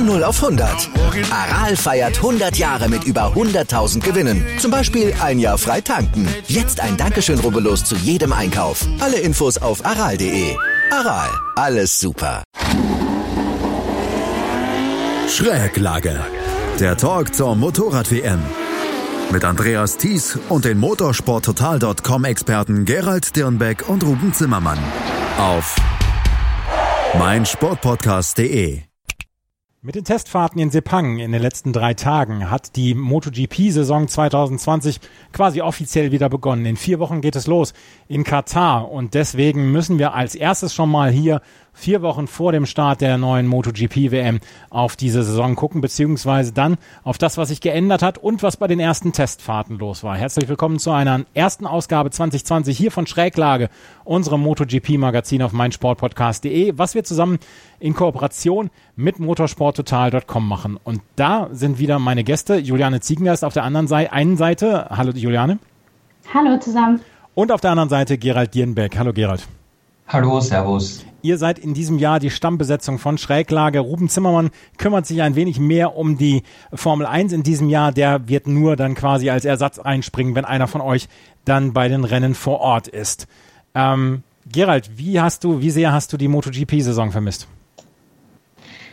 Von 0 auf 100. Aral feiert 100 Jahre mit über 100.000 Gewinnen. Zum Beispiel ein Jahr frei tanken. Jetzt ein Dankeschön, rubbellos zu jedem Einkauf. Alle Infos auf aral.de. Aral, alles super. Schräglage. Der Talk zur Motorrad-WM. Mit Andreas Thies und den Motorsporttotal.com-Experten Gerald Dirnbeck und Ruben Zimmermann. Auf meinsportpodcast.de mit den Testfahrten in Sepang in den letzten drei Tagen hat die MotoGP-Saison 2020 quasi offiziell wieder begonnen. In vier Wochen geht es los in Katar und deswegen müssen wir als erstes schon mal hier vier Wochen vor dem Start der neuen MotoGP-WM auf diese Saison gucken, beziehungsweise dann auf das, was sich geändert hat und was bei den ersten Testfahrten los war. Herzlich willkommen zu einer ersten Ausgabe 2020 hier von Schräglage, unserem MotoGP-Magazin auf meinsportpodcast.de, was wir zusammen in Kooperation mit motorsporttotal.com machen. Und da sind wieder meine Gäste, Juliane Ziegengeist auf der anderen Seite, einen Seite. Hallo Juliane. Hallo zusammen. Und auf der anderen Seite Gerald Dierenbeck. Hallo Gerald. Hallo, Servus. Ihr seid in diesem Jahr die Stammbesetzung von Schräglage. Ruben Zimmermann kümmert sich ein wenig mehr um die Formel 1 in diesem Jahr. Der wird nur dann quasi als Ersatz einspringen, wenn einer von euch dann bei den Rennen vor Ort ist. Ähm, Gerald, wie hast du, wie sehr hast du die MotoGP-Saison vermisst?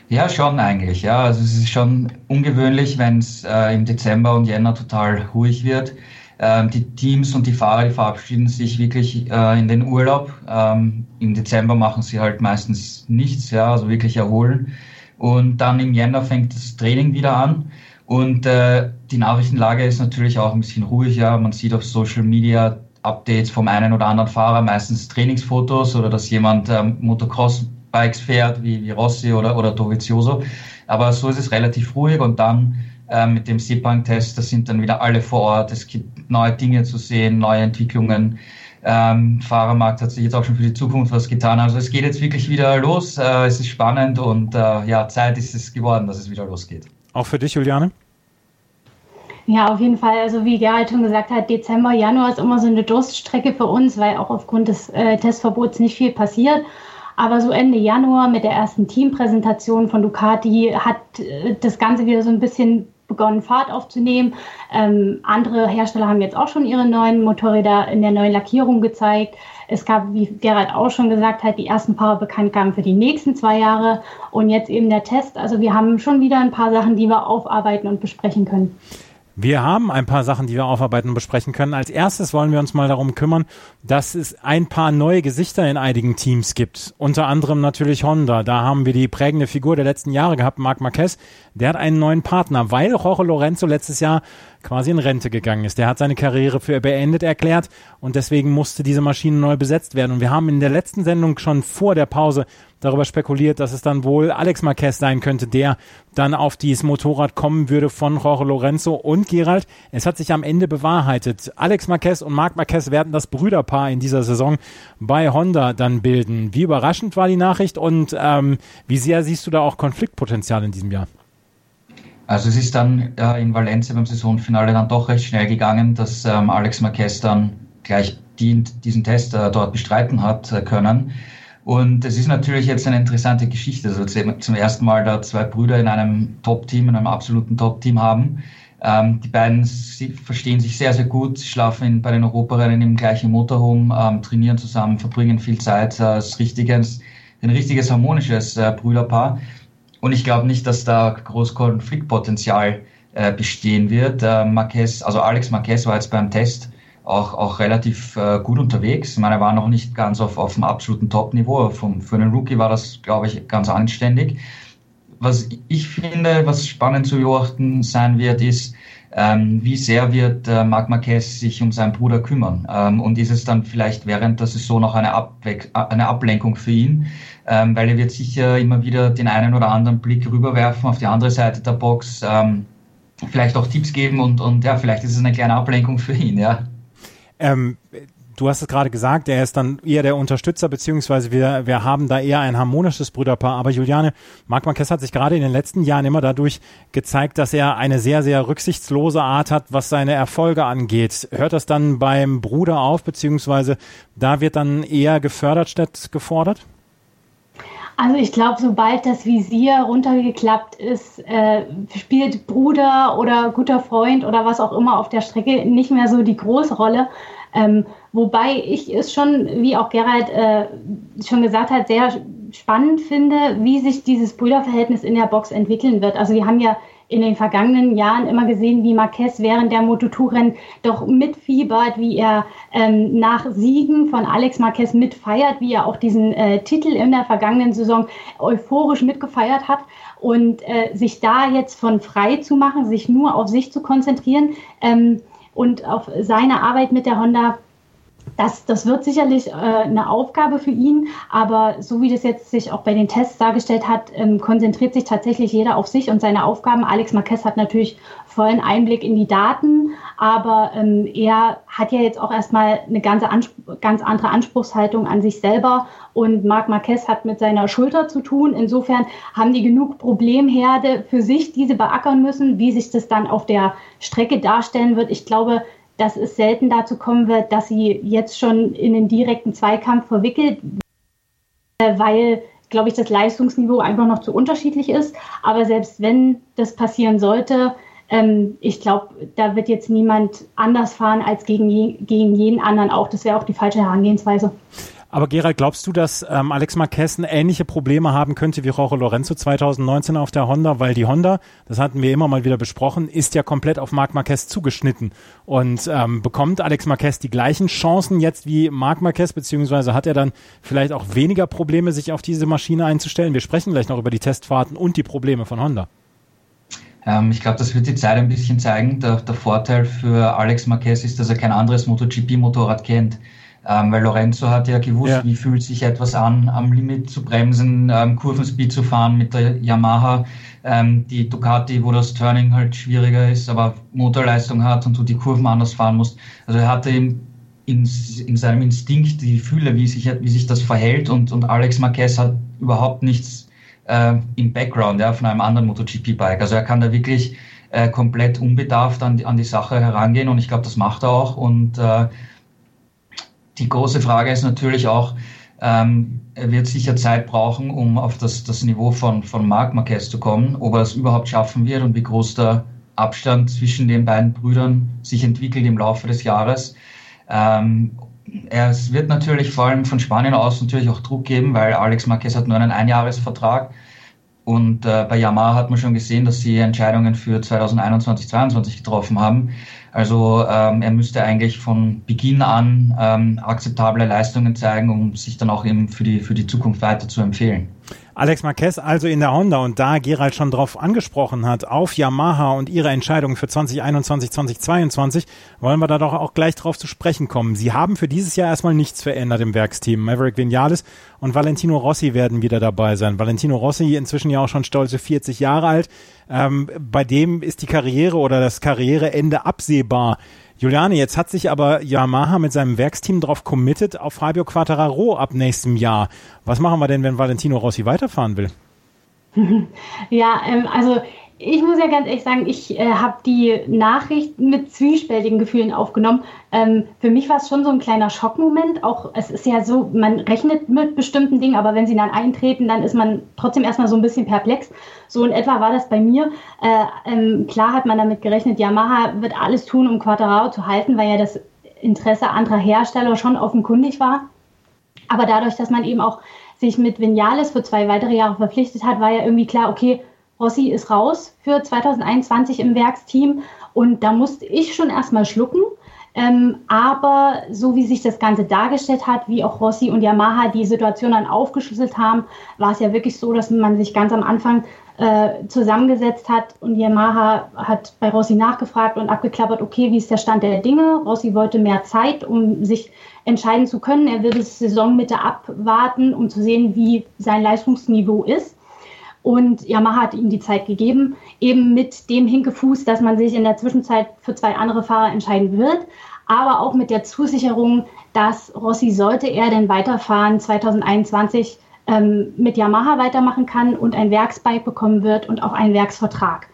Ja, schon eigentlich. Ja, also es ist schon ungewöhnlich, wenn es äh, im Dezember und Jänner total ruhig wird. Ähm, die Teams und die Fahrer, die verabschieden sich wirklich äh, in den Urlaub. Ähm, Im Dezember machen sie halt meistens nichts, ja, also wirklich erholen. Und dann im Jänner fängt das Training wieder an. Und äh, die Nachrichtenlage ist natürlich auch ein bisschen ruhig. Ja. Man sieht auf Social Media Updates vom einen oder anderen Fahrer, meistens Trainingsfotos oder dass jemand ähm, Motocross-Bikes fährt, wie, wie Rossi oder, oder Dovizioso. Aber so ist es relativ ruhig und dann äh, mit dem Sepang-Test, da sind dann wieder alle vor Ort. Es gibt neue Dinge zu sehen, neue Entwicklungen. Ähm, Fahrermarkt hat sich jetzt auch schon für die Zukunft was getan. Also es geht jetzt wirklich wieder los. Äh, es ist spannend und äh, ja, Zeit ist es geworden, dass es wieder losgeht. Auch für dich, Juliane? Ja, auf jeden Fall. Also wie Gerald schon gesagt hat, Dezember, Januar ist immer so eine Durststrecke für uns, weil auch aufgrund des äh, Testverbots nicht viel passiert. Aber so Ende Januar mit der ersten Teampräsentation von Ducati hat äh, das Ganze wieder so ein bisschen begonnen, Fahrt aufzunehmen. Ähm, andere Hersteller haben jetzt auch schon ihre neuen Motorräder in der neuen Lackierung gezeigt. Es gab, wie Gerald auch schon gesagt hat, die ersten paar Bekanntgaben für die nächsten zwei Jahre und jetzt eben der Test. Also wir haben schon wieder ein paar Sachen, die wir aufarbeiten und besprechen können. Wir haben ein paar Sachen, die wir aufarbeiten und besprechen können. Als erstes wollen wir uns mal darum kümmern, dass es ein paar neue Gesichter in einigen Teams gibt. Unter anderem natürlich Honda. Da haben wir die prägende Figur der letzten Jahre gehabt, Marc Marquez. Der hat einen neuen Partner, weil Jorge Lorenzo letztes Jahr quasi in Rente gegangen ist. Der hat seine Karriere für beendet erklärt und deswegen musste diese Maschine neu besetzt werden. Und wir haben in der letzten Sendung schon vor der Pause darüber spekuliert, dass es dann wohl Alex Marquez sein könnte, der dann auf dieses Motorrad kommen würde von Jorge Lorenzo und Gerald. Es hat sich am Ende bewahrheitet. Alex Marquez und Marc Marquez werden das Brüderpaar in dieser Saison bei Honda dann bilden. Wie überraschend war die Nachricht und ähm, wie sehr siehst du da auch Konfliktpotenzial in diesem Jahr? Also es ist dann äh, in Valencia beim Saisonfinale dann doch recht schnell gegangen, dass ähm, Alex Marquez dann gleich die, diesen Test äh, dort bestreiten hat äh, können. Und es ist natürlich jetzt eine interessante Geschichte, also zum ersten Mal da zwei Brüder in einem Top-Team, in einem absoluten Top-Team haben. Ähm, die beiden verstehen sich sehr, sehr gut, schlafen in, bei den Europarennen im gleichen Motorhome, ähm, trainieren zusammen, verbringen viel Zeit. Äh, ist richtiges, ein richtiges harmonisches äh, Brüderpaar. Und ich glaube nicht, dass da groß Konfliktpotenzial äh, bestehen wird. Äh, Marquez, also Alex Marquez war jetzt beim Test auch, auch relativ äh, gut unterwegs. Ich meine, er war noch nicht ganz auf, auf dem absoluten Top-Niveau. Für einen Rookie war das, glaube ich, ganz anständig. Was ich finde, was spannend zu beobachten sein wird, ist, ähm, wie sehr wird äh, Marc Marquez sich um seinen Bruder kümmern? Ähm, und ist es dann vielleicht während der Saison noch eine, Abwe eine Ablenkung für ihn? Ähm, weil er wird sicher immer wieder den einen oder anderen Blick rüberwerfen auf die andere Seite der Box, ähm, vielleicht auch Tipps geben und, und ja, vielleicht ist es eine kleine Ablenkung für ihn, ja. Ähm, du hast es gerade gesagt, er ist dann eher der Unterstützer, beziehungsweise wir, wir haben da eher ein harmonisches Brüderpaar. Aber Juliane, Marc Marquez hat sich gerade in den letzten Jahren immer dadurch gezeigt, dass er eine sehr, sehr rücksichtslose Art hat, was seine Erfolge angeht. Hört das dann beim Bruder auf, beziehungsweise da wird dann eher gefördert statt gefordert? Also ich glaube, sobald das Visier runtergeklappt ist, äh, spielt Bruder oder guter Freund oder was auch immer auf der Strecke nicht mehr so die große Rolle. Ähm, wobei ich es schon, wie auch Gerald äh, schon gesagt hat, sehr spannend finde, wie sich dieses Brüderverhältnis in der Box entwickeln wird. Also wir haben ja in den vergangenen Jahren immer gesehen, wie Marquez während der Moto2-Rennen doch mitfiebert, wie er ähm, nach Siegen von Alex Marquez mitfeiert, wie er auch diesen äh, Titel in der vergangenen Saison euphorisch mitgefeiert hat. Und äh, sich da jetzt von frei zu machen, sich nur auf sich zu konzentrieren ähm, und auf seine Arbeit mit der Honda, das, das wird sicherlich äh, eine Aufgabe für ihn, aber so wie das jetzt sich auch bei den Tests dargestellt hat, ähm, konzentriert sich tatsächlich jeder auf sich und seine Aufgaben. Alex Marquez hat natürlich vollen Einblick in die Daten, aber ähm, er hat ja jetzt auch erstmal eine ganz, ganz andere Anspruchshaltung an sich selber und Marc Marquez hat mit seiner Schulter zu tun. Insofern haben die genug Problemherde für sich, die sie beackern müssen, wie sich das dann auf der Strecke darstellen wird. Ich glaube, dass es selten dazu kommen wird, dass sie jetzt schon in den direkten Zweikampf verwickelt, äh, weil, glaube ich, das Leistungsniveau einfach noch zu unterschiedlich ist. Aber selbst wenn das passieren sollte, ähm, ich glaube, da wird jetzt niemand anders fahren als gegen, gegen jeden anderen auch. Das wäre auch die falsche Herangehensweise. Aber Gerald, glaubst du, dass ähm, Alex Marquez ähnliche Probleme haben könnte wie Jorge Lorenzo 2019 auf der Honda? Weil die Honda, das hatten wir immer mal wieder besprochen, ist ja komplett auf Marc Marquez zugeschnitten. Und ähm, bekommt Alex Marquez die gleichen Chancen jetzt wie Marc Marquez, beziehungsweise hat er dann vielleicht auch weniger Probleme, sich auf diese Maschine einzustellen? Wir sprechen gleich noch über die Testfahrten und die Probleme von Honda. Ähm, ich glaube, das wird die Zeit ein bisschen zeigen. Der, der Vorteil für Alex Marquez ist, dass er kein anderes MotoGP-Motorrad kennt. Ähm, weil Lorenzo hat ja gewusst, ja. wie fühlt sich etwas an, am Limit zu bremsen, ähm, Kurvenspeed zu fahren mit der Yamaha. Ähm, die Ducati, wo das Turning halt schwieriger ist, aber Motorleistung hat und du die Kurven anders fahren musst. Also er hatte in, in, in seinem Instinkt die Gefühle, wie sich, wie sich das verhält und, und Alex Marquez hat überhaupt nichts äh, im Background ja, von einem anderen MotoGP-Bike. Also er kann da wirklich äh, komplett unbedarft an, an die Sache herangehen und ich glaube, das macht er auch und äh, die große Frage ist natürlich auch, ähm, er wird sicher Zeit brauchen, um auf das, das Niveau von, von Marc Marquez zu kommen, ob er es überhaupt schaffen wird und wie groß der Abstand zwischen den beiden Brüdern sich entwickelt im Laufe des Jahres. Ähm, es wird natürlich vor allem von Spanien aus natürlich auch Druck geben, weil Alex Marquez hat nur einen Einjahresvertrag. Und äh, bei Yamaha hat man schon gesehen, dass sie Entscheidungen für 2021, 2022 getroffen haben. Also ähm, er müsste eigentlich von Beginn an ähm, akzeptable Leistungen zeigen, um sich dann auch eben für die, für die Zukunft weiter zu empfehlen. Alex Marquez also in der Honda und da Gerald schon drauf angesprochen hat, auf Yamaha und ihre Entscheidung für 2021, 2022, wollen wir da doch auch gleich drauf zu sprechen kommen. Sie haben für dieses Jahr erstmal nichts verändert im Werksteam. Maverick Vinales und Valentino Rossi werden wieder dabei sein. Valentino Rossi inzwischen ja auch schon stolze 40 Jahre alt. Ähm, bei dem ist die Karriere oder das Karriereende absehbar. Juliane, jetzt hat sich aber Yamaha mit seinem Werksteam darauf committed auf Fabio Quattararo ab nächstem Jahr. Was machen wir denn, wenn Valentino Rossi weiterfahren will? Ja, ähm, also ich muss ja ganz ehrlich sagen, ich äh, habe die Nachricht mit zwiespältigen Gefühlen aufgenommen. Ähm, für mich war es schon so ein kleiner Schockmoment. Auch es ist ja so, man rechnet mit bestimmten Dingen, aber wenn sie dann eintreten, dann ist man trotzdem erstmal so ein bisschen perplex. So in etwa war das bei mir. Äh, ähm, klar hat man damit gerechnet, Yamaha wird alles tun, um Quattararo zu halten, weil ja das Interesse anderer Hersteller schon offenkundig war. Aber dadurch, dass man eben auch sich mit Vinales für zwei weitere Jahre verpflichtet hat, war ja irgendwie klar, okay, Rossi ist raus für 2021 im Werksteam und da musste ich schon erstmal schlucken. Ähm, aber so wie sich das Ganze dargestellt hat, wie auch Rossi und Yamaha die Situation dann aufgeschlüsselt haben, war es ja wirklich so, dass man sich ganz am Anfang äh, zusammengesetzt hat und Yamaha hat bei Rossi nachgefragt und abgeklappert, okay, wie ist der Stand der Dinge? Rossi wollte mehr Zeit, um sich entscheiden zu können. Er will bis Saisonmitte abwarten, um zu sehen, wie sein Leistungsniveau ist. Und Yamaha hat ihm die Zeit gegeben, eben mit dem Hinkefuß, dass man sich in der Zwischenzeit für zwei andere Fahrer entscheiden wird, aber auch mit der Zusicherung, dass Rossi, sollte er denn weiterfahren, 2021 ähm, mit Yamaha weitermachen kann und ein Werksbike bekommen wird und auch einen Werksvertrag.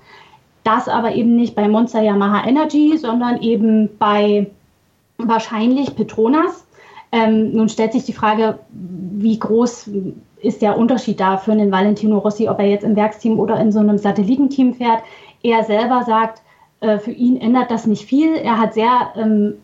Das aber eben nicht bei Monster Yamaha Energy, sondern eben bei wahrscheinlich Petronas. Ähm, nun stellt sich die Frage, wie groß ist der Unterschied da für einen Valentino Rossi, ob er jetzt im Werksteam oder in so einem Satellitenteam fährt. Er selber sagt, äh, für ihn ändert das nicht viel. Er hat sehr ähm,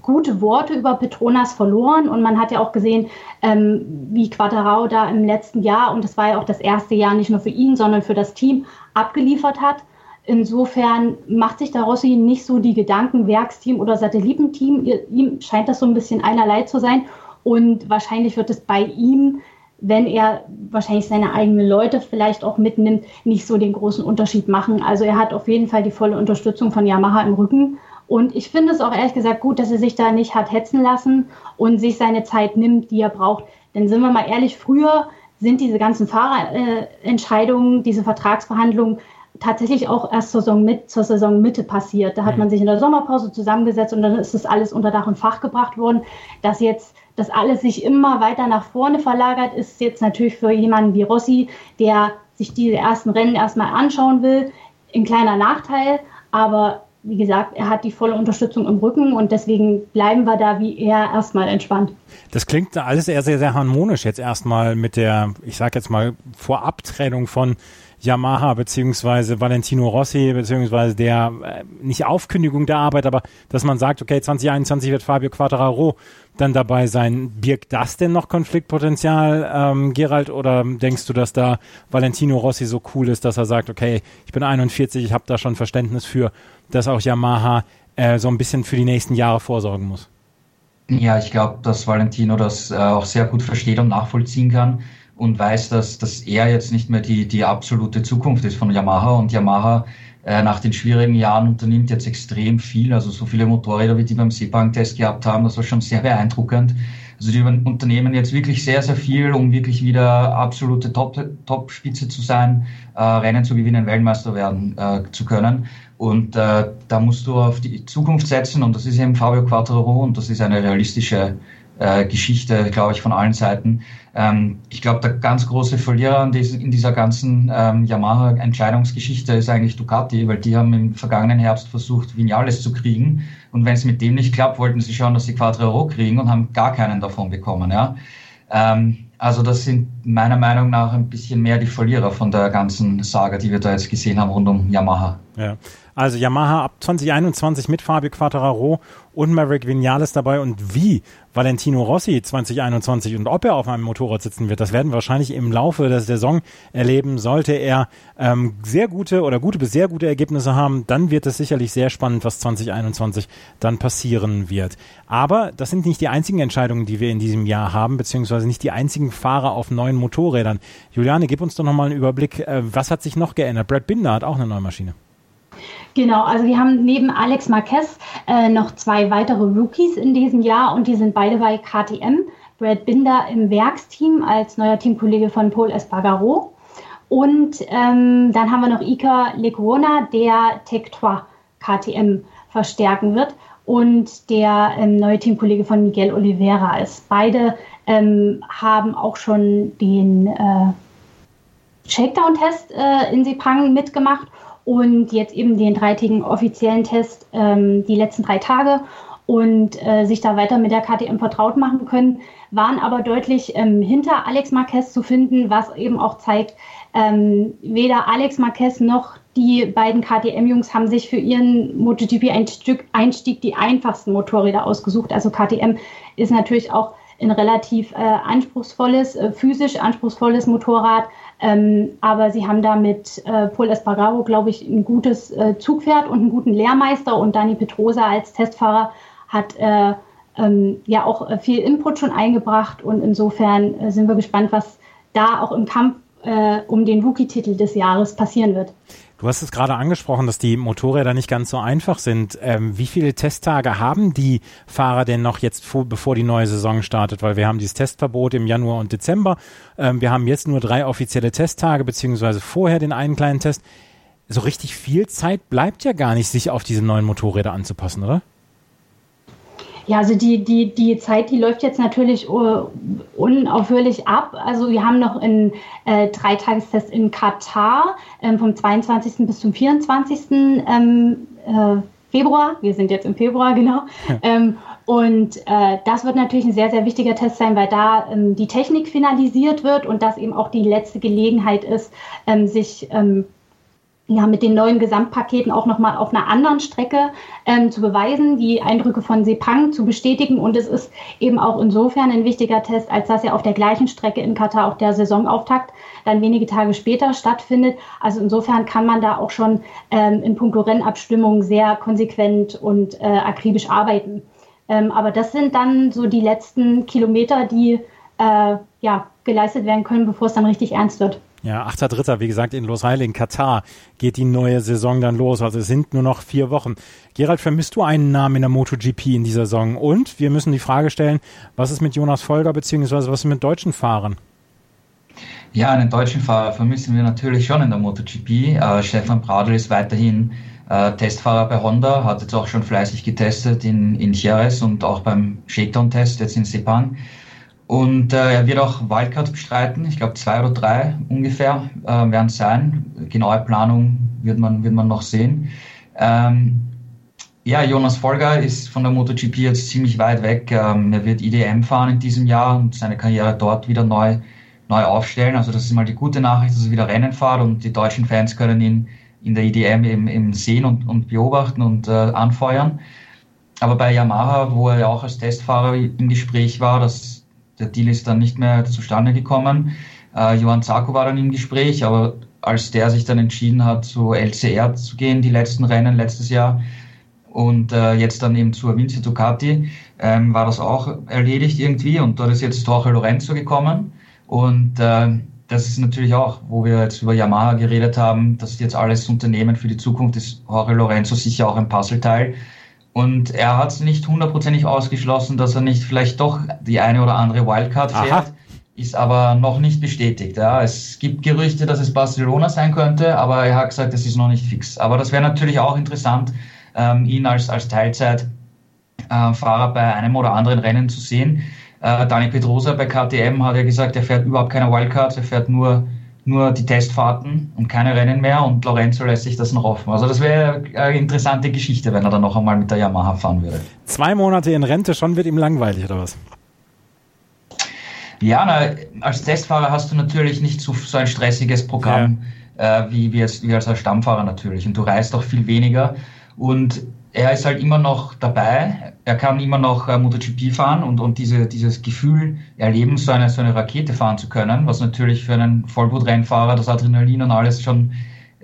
gute Worte über Petronas verloren und man hat ja auch gesehen, ähm, wie Quattarao da im letzten Jahr, und das war ja auch das erste Jahr nicht nur für ihn, sondern für das Team, abgeliefert hat. Insofern macht sich da Rossi nicht so die Gedanken, Werksteam oder Satellitenteam. Ihm scheint das so ein bisschen einerlei zu sein. Und wahrscheinlich wird es bei ihm, wenn er wahrscheinlich seine eigenen Leute vielleicht auch mitnimmt, nicht so den großen Unterschied machen. Also er hat auf jeden Fall die volle Unterstützung von Yamaha im Rücken. Und ich finde es auch ehrlich gesagt gut, dass er sich da nicht hat hetzen lassen und sich seine Zeit nimmt, die er braucht. Denn sind wir mal ehrlich, früher sind diese ganzen Fahrerentscheidungen, diese Vertragsverhandlungen tatsächlich auch erst zur, Saison mit, zur Saisonmitte passiert. Da hat man mhm. sich in der Sommerpause zusammengesetzt und dann ist das alles unter Dach und Fach gebracht worden. Dass jetzt das alles sich immer weiter nach vorne verlagert, ist jetzt natürlich für jemanden wie Rossi, der sich diese ersten Rennen erstmal anschauen will, ein kleiner Nachteil. Aber wie gesagt, er hat die volle Unterstützung im Rücken und deswegen bleiben wir da wie er erstmal entspannt. Das klingt alles eher sehr, sehr harmonisch jetzt erstmal mit der, ich sag jetzt mal, Vorabtrennung von Yamaha beziehungsweise Valentino Rossi beziehungsweise der äh, nicht Aufkündigung der Arbeit, aber dass man sagt, okay, 2021 wird Fabio Quattararo dann dabei sein. Birgt das denn noch Konfliktpotenzial, ähm, Gerald, oder denkst du, dass da Valentino Rossi so cool ist, dass er sagt, okay, ich bin 41, ich habe da schon Verständnis für, dass auch Yamaha äh, so ein bisschen für die nächsten Jahre vorsorgen muss? Ja, ich glaube, dass Valentino das äh, auch sehr gut versteht und nachvollziehen kann und weiß, dass, dass er jetzt nicht mehr die, die absolute Zukunft ist von Yamaha und Yamaha äh, nach den schwierigen Jahren unternimmt jetzt extrem viel. Also so viele Motorräder, wie die beim Sepang-Test gehabt haben, das war schon sehr beeindruckend. Also die unternehmen jetzt wirklich sehr, sehr viel, um wirklich wieder absolute Top-Spitze Top zu sein, äh, Rennen zu gewinnen, Weltmeister werden äh, zu können. Und äh, da musst du auf die Zukunft setzen und das ist eben Fabio Quattro und das ist eine realistische äh, Geschichte, glaube ich, von allen Seiten. Ähm, ich glaube, der ganz große Verlierer in, diesen, in dieser ganzen ähm, Yamaha-Entscheidungsgeschichte ist eigentlich Ducati, weil die haben im vergangenen Herbst versucht, Vinales zu kriegen. Und wenn es mit dem nicht klappt, wollten sie schauen, dass sie Quattro kriegen und haben gar keinen davon bekommen. Ja? Ähm, also das sind meiner Meinung nach ein bisschen mehr die Verlierer von der ganzen Saga, die wir da jetzt gesehen haben rund um Yamaha. Ja. Also Yamaha ab 2021 mit Fabio Quattararo und Maverick Vinales dabei und wie Valentino Rossi 2021 und ob er auf einem Motorrad sitzen wird, das werden wir wahrscheinlich im Laufe der Saison erleben. Sollte er ähm, sehr gute oder gute bis sehr gute Ergebnisse haben, dann wird es sicherlich sehr spannend, was 2021 dann passieren wird. Aber das sind nicht die einzigen Entscheidungen, die wir in diesem Jahr haben, beziehungsweise nicht die einzigen Fahrer auf neuen Motorrädern. Juliane, gib uns doch nochmal einen Überblick. Äh, was hat sich noch geändert? Brad Binder hat auch eine neue Maschine. Genau, also wir haben neben Alex Marquez äh, noch zwei weitere Rookies in diesem Jahr und die sind beide bei KTM. Brad Binder im Werksteam als neuer Teamkollege von Paul Espargaro. Und ähm, dann haben wir noch Ika Lecuona, der Tech3 KTM verstärken wird und der ähm, neue Teamkollege von Miguel Oliveira ist. Beide ähm, haben auch schon den äh, Shakedown-Test äh, in Sepang mitgemacht und jetzt eben den dreitägigen offiziellen Test ähm, die letzten drei Tage und äh, sich da weiter mit der KTM vertraut machen können, waren aber deutlich ähm, hinter Alex Marquez zu finden, was eben auch zeigt, ähm, weder Alex Marquez noch die beiden KTM-Jungs haben sich für ihren MotoGP-Einstieg die einfachsten Motorräder ausgesucht. Also KTM ist natürlich auch ein relativ äh, anspruchsvolles, äh, physisch anspruchsvolles Motorrad, ähm, aber sie haben da mit äh, Paul Espargaro, glaube ich, ein gutes äh, Zugpferd und einen guten Lehrmeister. Und Dani Petrosa als Testfahrer hat äh, ähm, ja auch äh, viel Input schon eingebracht. Und insofern äh, sind wir gespannt, was da auch im Kampf äh, um den Rookie-Titel des Jahres passieren wird. Du hast es gerade angesprochen, dass die Motorräder nicht ganz so einfach sind. Ähm, wie viele Testtage haben die Fahrer denn noch jetzt, vor, bevor die neue Saison startet? Weil wir haben dieses Testverbot im Januar und Dezember. Ähm, wir haben jetzt nur drei offizielle Testtage, beziehungsweise vorher den einen kleinen Test. So richtig viel Zeit bleibt ja gar nicht, sich auf diese neuen Motorräder anzupassen, oder? Ja, also die, die, die Zeit, die läuft jetzt natürlich uh, unaufhörlich ab. Also wir haben noch einen äh, Dreitagestest in Katar ähm, vom 22. bis zum 24. Ähm, äh, Februar. Wir sind jetzt im Februar, genau. Ja. Ähm, Und äh, das wird natürlich ein sehr, sehr wichtiger Test sein, weil da ähm, die Technik finalisiert wird und das eben auch die letzte Gelegenheit ist, ähm, sich ähm, ja, mit den neuen Gesamtpaketen auch nochmal auf einer anderen Strecke ähm, zu beweisen, die Eindrücke von Sepang zu bestätigen. Und es ist eben auch insofern ein wichtiger Test, als dass er auf der gleichen Strecke in Katar auch der Saisonauftakt dann wenige Tage später stattfindet. Also insofern kann man da auch schon ähm, in puncto Rennabstimmung sehr konsequent und äh, akribisch arbeiten. Ähm, aber das sind dann so die letzten Kilometer, die äh, ja, geleistet werden können, bevor es dann richtig ernst wird. Ja, 8.3., wie gesagt, in Los Heile in Katar geht die neue Saison dann los. Also es sind nur noch vier Wochen. Gerald, vermisst du einen Namen in der MotoGP in dieser Saison? Und wir müssen die Frage stellen, was ist mit Jonas Folger, beziehungsweise was ist mit deutschen Fahrern? Ja, einen deutschen Fahrer vermissen wir natürlich schon in der MotoGP. Äh, Stefan Bradl ist weiterhin äh, Testfahrer bei Honda, hat jetzt auch schon fleißig getestet in, in Jerez und auch beim Shakedown-Test jetzt in Sepang. Und äh, er wird auch Wildcard bestreiten. Ich glaube, zwei oder drei ungefähr äh, werden es sein. Genaue Planung wird man, wird man noch sehen. Ähm, ja, Jonas Folger ist von der MotoGP jetzt ziemlich weit weg. Ähm, er wird IDM fahren in diesem Jahr und seine Karriere dort wieder neu, neu aufstellen. Also das ist mal die gute Nachricht, dass er wieder Rennen fährt und die deutschen Fans können ihn in der IDM eben, eben sehen und, und beobachten und äh, anfeuern. Aber bei Yamaha, wo er ja auch als Testfahrer im Gespräch war, das der Deal ist dann nicht mehr zustande gekommen. Äh, Johann Zarko war dann im Gespräch, aber als der sich dann entschieden hat, zu LCR zu gehen, die letzten Rennen letztes Jahr, und äh, jetzt dann eben zur Vinci Ducati, ähm, war das auch erledigt irgendwie und dort ist jetzt Jorge Lorenzo gekommen und äh, das ist natürlich auch, wo wir jetzt über Yamaha geredet haben, das ist jetzt alles Unternehmen für die Zukunft, ist Jorge Lorenzo sicher auch ein Puzzleteil. Und er hat es nicht hundertprozentig ausgeschlossen, dass er nicht vielleicht doch die eine oder andere Wildcard fährt. Aha. Ist aber noch nicht bestätigt. Ja. Es gibt Gerüchte, dass es Barcelona sein könnte, aber er hat gesagt, es ist noch nicht fix. Aber das wäre natürlich auch interessant, ähm, ihn als, als Teilzeitfahrer äh, bei einem oder anderen Rennen zu sehen. Äh, Dani Pedrosa bei KTM hat ja gesagt, er fährt überhaupt keine Wildcards, er fährt nur nur die Testfahrten und keine Rennen mehr und Lorenzo lässt sich das noch offen. Also das wäre eine interessante Geschichte, wenn er dann noch einmal mit der Yamaha fahren würde. Zwei Monate in Rente, schon wird ihm langweilig oder was? Ja, na, als Testfahrer hast du natürlich nicht so, so ein stressiges Programm ja. äh, wie, wie, jetzt, wie als Stammfahrer natürlich und du reist auch viel weniger und er ist halt immer noch dabei. Er kann immer noch äh, MotoGP fahren und, und diese, dieses Gefühl erleben, so eine, so eine Rakete fahren zu können, was natürlich für einen Vollblutrennfahrer das Adrenalin und alles schon,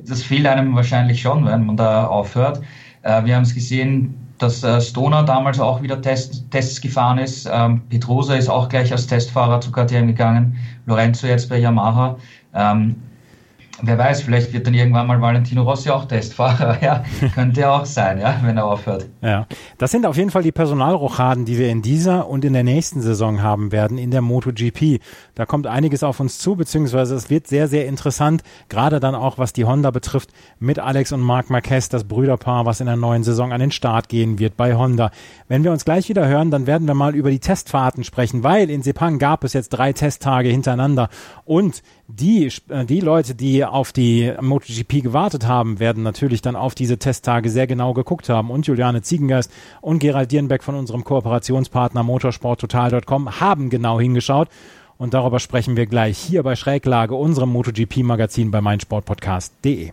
das fehlt einem wahrscheinlich schon, wenn man da aufhört. Äh, wir haben es gesehen, dass äh, Stoner damals auch wieder Test, Tests gefahren ist. Ähm, Petrosa ist auch gleich als Testfahrer zu KTM gegangen. Lorenzo jetzt bei Yamaha. Ähm, Wer weiß, vielleicht wird dann irgendwann mal Valentino Rossi auch Testfahrer. Ja, könnte auch sein, ja, wenn er aufhört. Ja, das sind auf jeden Fall die Personalrochaden, die wir in dieser und in der nächsten Saison haben werden in der MotoGP. Da kommt einiges auf uns zu, beziehungsweise es wird sehr, sehr interessant, gerade dann auch, was die Honda betrifft, mit Alex und Marc Marquez, das Brüderpaar, was in der neuen Saison an den Start gehen wird bei Honda. Wenn wir uns gleich wieder hören, dann werden wir mal über die Testfahrten sprechen, weil in Sepang gab es jetzt drei Testtage hintereinander und die, äh, die Leute, die auf die MotoGP gewartet haben, werden natürlich dann auf diese Testtage sehr genau geguckt haben. Und Juliane Ziegengeist und Gerald Dierenbeck von unserem Kooperationspartner motorsporttotal.com haben genau hingeschaut. Und darüber sprechen wir gleich hier bei Schräglage, unserem MotoGP-Magazin bei meinsportpodcast.de.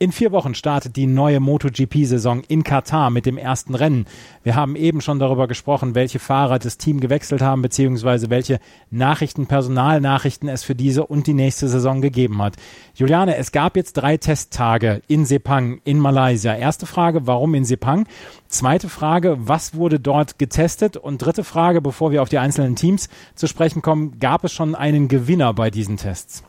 In vier Wochen startet die neue MotoGP-Saison in Katar mit dem ersten Rennen. Wir haben eben schon darüber gesprochen, welche Fahrer das Team gewechselt haben, beziehungsweise welche Nachrichten, Personalnachrichten es für diese und die nächste Saison gegeben hat. Juliane, es gab jetzt drei Testtage in Sepang in Malaysia. Erste Frage, warum in Sepang? Zweite Frage, was wurde dort getestet? Und dritte Frage, bevor wir auf die einzelnen Teams zu sprechen kommen, gab es schon einen Gewinner bei diesen Tests?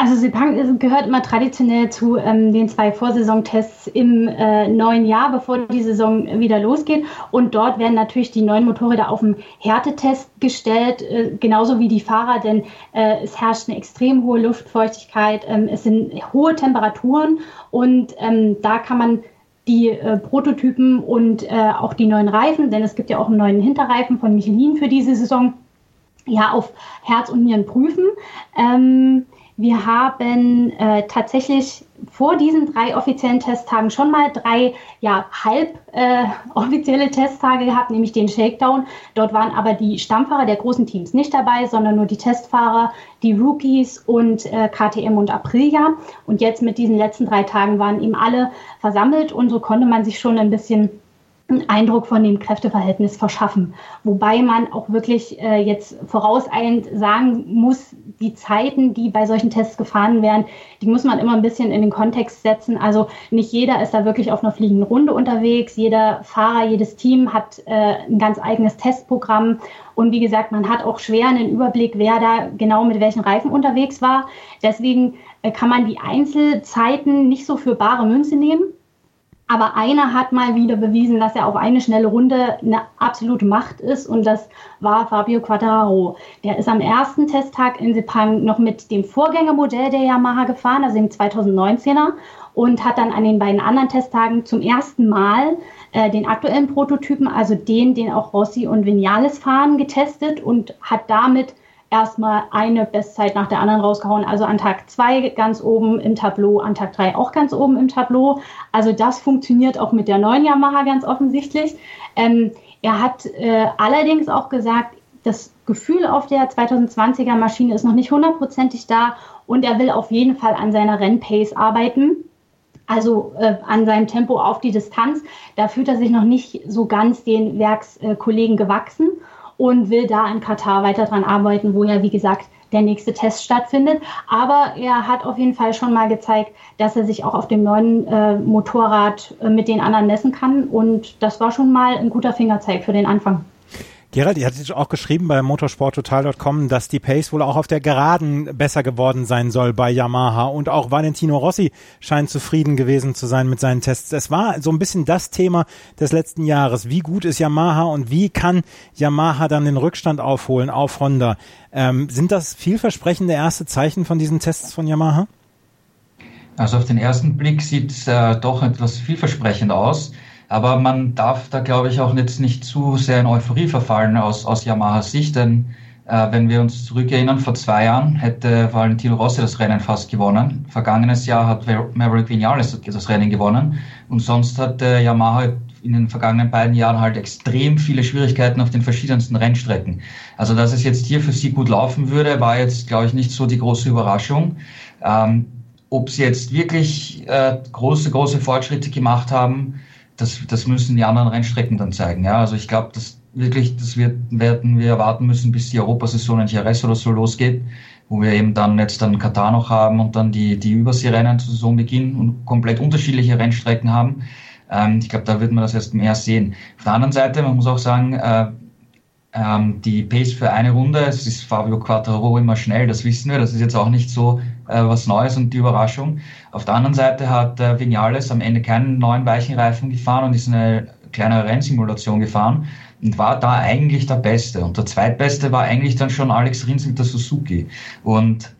Also Sepang gehört immer traditionell zu ähm, den zwei Vorsaisontests im äh, neuen Jahr, bevor die Saison wieder losgeht. Und dort werden natürlich die neuen Motorräder auf den Härtetest gestellt, äh, genauso wie die Fahrer, denn äh, es herrscht eine extrem hohe Luftfeuchtigkeit, ähm, es sind hohe Temperaturen und ähm, da kann man die äh, Prototypen und äh, auch die neuen Reifen, denn es gibt ja auch einen neuen Hinterreifen von Michelin für diese Saison, ja auf Herz und Nieren prüfen. Ähm, wir haben äh, tatsächlich vor diesen drei offiziellen Testtagen schon mal drei ja, halb äh, offizielle Testtage gehabt, nämlich den Shakedown. Dort waren aber die Stammfahrer der großen Teams nicht dabei, sondern nur die Testfahrer, die Rookies und äh, KTM und Aprilia. Und jetzt mit diesen letzten drei Tagen waren eben alle versammelt und so konnte man sich schon ein bisschen einen Eindruck von dem Kräfteverhältnis verschaffen. Wobei man auch wirklich äh, jetzt vorauseilend sagen muss, die Zeiten, die bei solchen Tests gefahren werden, die muss man immer ein bisschen in den Kontext setzen. Also nicht jeder ist da wirklich auf einer fliegenden Runde unterwegs. Jeder Fahrer, jedes Team hat äh, ein ganz eigenes Testprogramm. Und wie gesagt, man hat auch schwer einen Überblick, wer da genau mit welchen Reifen unterwegs war. Deswegen äh, kann man die Einzelzeiten nicht so für bare Münze nehmen. Aber einer hat mal wieder bewiesen, dass er auf eine schnelle Runde eine absolute Macht ist und das war Fabio Quattararo. Der ist am ersten Testtag in Sepang noch mit dem Vorgängermodell der Yamaha gefahren, also dem 2019er und hat dann an den beiden anderen Testtagen zum ersten Mal äh, den aktuellen Prototypen, also den, den auch Rossi und Vinales fahren, getestet und hat damit erstmal eine Bestzeit nach der anderen rausgehauen. Also an Tag zwei ganz oben im Tableau, an Tag drei auch ganz oben im Tableau. Also das funktioniert auch mit der neuen Yamaha ganz offensichtlich. Ähm, er hat äh, allerdings auch gesagt, das Gefühl auf der 2020er Maschine ist noch nicht hundertprozentig da und er will auf jeden Fall an seiner Rennpace arbeiten. Also äh, an seinem Tempo auf die Distanz. Da fühlt er sich noch nicht so ganz den Werkskollegen gewachsen und will da in Katar weiter dran arbeiten, wo ja, wie gesagt, der nächste Test stattfindet. Aber er hat auf jeden Fall schon mal gezeigt, dass er sich auch auf dem neuen äh, Motorrad äh, mit den anderen messen kann. Und das war schon mal ein guter Fingerzeig für den Anfang. Gerald, ihr hattet auch geschrieben bei motorsporttotal.com, dass die Pace wohl auch auf der Geraden besser geworden sein soll bei Yamaha und auch Valentino Rossi scheint zufrieden gewesen zu sein mit seinen Tests. Es war so ein bisschen das Thema des letzten Jahres. Wie gut ist Yamaha und wie kann Yamaha dann den Rückstand aufholen auf Honda? Ähm, sind das vielversprechende erste Zeichen von diesen Tests von Yamaha? Also auf den ersten Blick sieht es äh, doch etwas vielversprechend aus. Aber man darf da, glaube ich, auch jetzt nicht zu sehr in Euphorie verfallen aus, aus Yamahas Sicht, denn äh, wenn wir uns zurückerinnern, vor zwei Jahren hätte Valentino Rossi das Rennen fast gewonnen. Vergangenes Jahr hat Maverick Vinales das Rennen gewonnen und sonst hat äh, Yamaha in den vergangenen beiden Jahren halt extrem viele Schwierigkeiten auf den verschiedensten Rennstrecken. Also, dass es jetzt hier für sie gut laufen würde, war jetzt, glaube ich, nicht so die große Überraschung. Ähm, ob sie jetzt wirklich äh, große, große Fortschritte gemacht haben, das, das müssen die anderen Rennstrecken dann zeigen. Ja, also ich glaube, das wirklich, das wird, werden wir erwarten müssen, bis die Europasaison in Jerez oder so losgeht, wo wir eben dann jetzt dann Katar noch haben und dann die, die Überseerennen zur Saisonbeginn und komplett unterschiedliche Rennstrecken haben. Ähm, ich glaube, da wird man das erst mehr sehen. Auf der anderen Seite, man muss auch sagen, äh, ähm, die Pace für eine Runde, es ist Fabio Quattro immer schnell, das wissen wir, das ist jetzt auch nicht so äh, was Neues und die Überraschung. Auf der anderen Seite hat äh, Vinales am Ende keinen neuen weichen Reifen gefahren und ist eine kleine Rennsimulation gefahren und war da eigentlich der Beste. Und der Zweitbeste war eigentlich dann schon Alex Rins mit der Suzuki. Und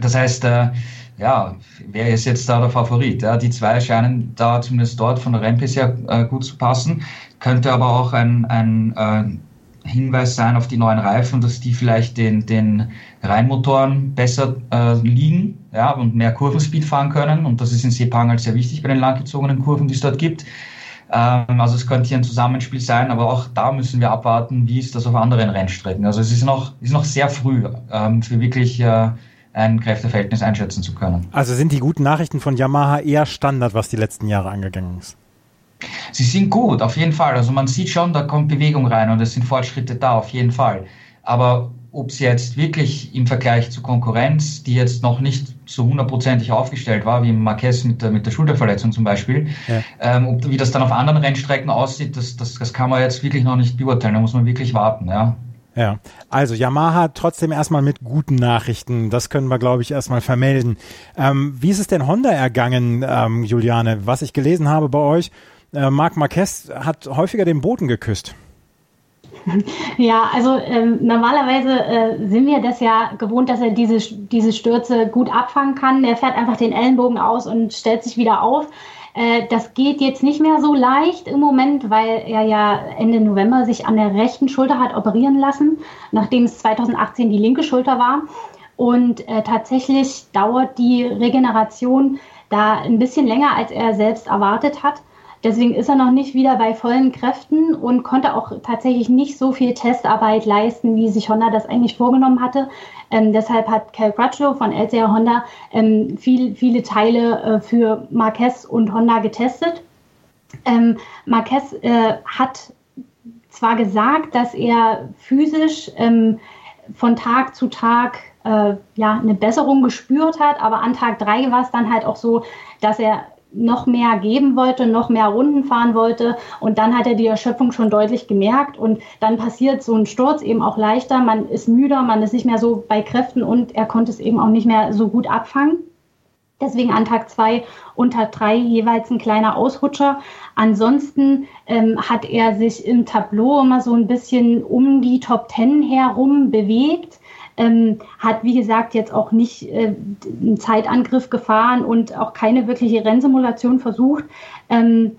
das heißt, äh, ja, wer ist jetzt da der Favorit? Ja, die zwei scheinen da zumindest dort von der Rennpace her äh, gut zu passen. Könnte aber auch ein, ein äh, Hinweis sein auf die neuen Reifen, dass die vielleicht den, den Reihenmotoren besser äh, liegen ja, und mehr Kurvenspeed fahren können. Und das ist in Sepang halt sehr wichtig bei den langgezogenen Kurven, die es dort gibt. Ähm, also es könnte hier ein Zusammenspiel sein, aber auch da müssen wir abwarten, wie ist das auf anderen Rennstrecken. Also es ist noch, ist noch sehr früh ähm, für wirklich äh, ein Kräfteverhältnis einschätzen zu können. Also sind die guten Nachrichten von Yamaha eher Standard, was die letzten Jahre angegangen ist? Sie sind gut, auf jeden Fall. Also man sieht schon, da kommt Bewegung rein und es sind Fortschritte da, auf jeden Fall. Aber ob sie jetzt wirklich im Vergleich zur Konkurrenz, die jetzt noch nicht so hundertprozentig aufgestellt war, wie Marquez mit der, mit der Schulterverletzung zum Beispiel, ja. ähm, ob, wie das dann auf anderen Rennstrecken aussieht, das, das, das kann man jetzt wirklich noch nicht beurteilen. Da muss man wirklich warten, ja. Ja, also Yamaha trotzdem erstmal mit guten Nachrichten. Das können wir, glaube ich, erstmal vermelden. Ähm, wie ist es denn Honda ergangen, ähm, Juliane? Was ich gelesen habe bei euch, äh, Marc Marquez hat häufiger den Boden geküsst. Ja, also ähm, normalerweise äh, sind wir das ja gewohnt, dass er diese, diese Stürze gut abfangen kann. Er fährt einfach den Ellenbogen aus und stellt sich wieder auf. Äh, das geht jetzt nicht mehr so leicht im Moment, weil er ja Ende November sich an der rechten Schulter hat operieren lassen, nachdem es 2018 die linke Schulter war. Und äh, tatsächlich dauert die Regeneration da ein bisschen länger, als er selbst erwartet hat. Deswegen ist er noch nicht wieder bei vollen Kräften und konnte auch tatsächlich nicht so viel Testarbeit leisten, wie sich Honda das eigentlich vorgenommen hatte. Ähm, deshalb hat Cal Crutchlow von LCR Honda ähm, viel, viele Teile äh, für Marquez und Honda getestet. Ähm, Marquez äh, hat zwar gesagt, dass er physisch ähm, von Tag zu Tag äh, ja, eine Besserung gespürt hat, aber an Tag drei war es dann halt auch so, dass er noch mehr geben wollte, noch mehr Runden fahren wollte. Und dann hat er die Erschöpfung schon deutlich gemerkt. Und dann passiert so ein Sturz eben auch leichter. Man ist müder, man ist nicht mehr so bei Kräften und er konnte es eben auch nicht mehr so gut abfangen. Deswegen an Tag zwei und Tag drei jeweils ein kleiner Ausrutscher. Ansonsten ähm, hat er sich im Tableau immer so ein bisschen um die Top Ten herum bewegt ähm, hat wie gesagt jetzt auch nicht äh, einen Zeitangriff gefahren und auch keine wirkliche Rennsimulation versucht. Ähm,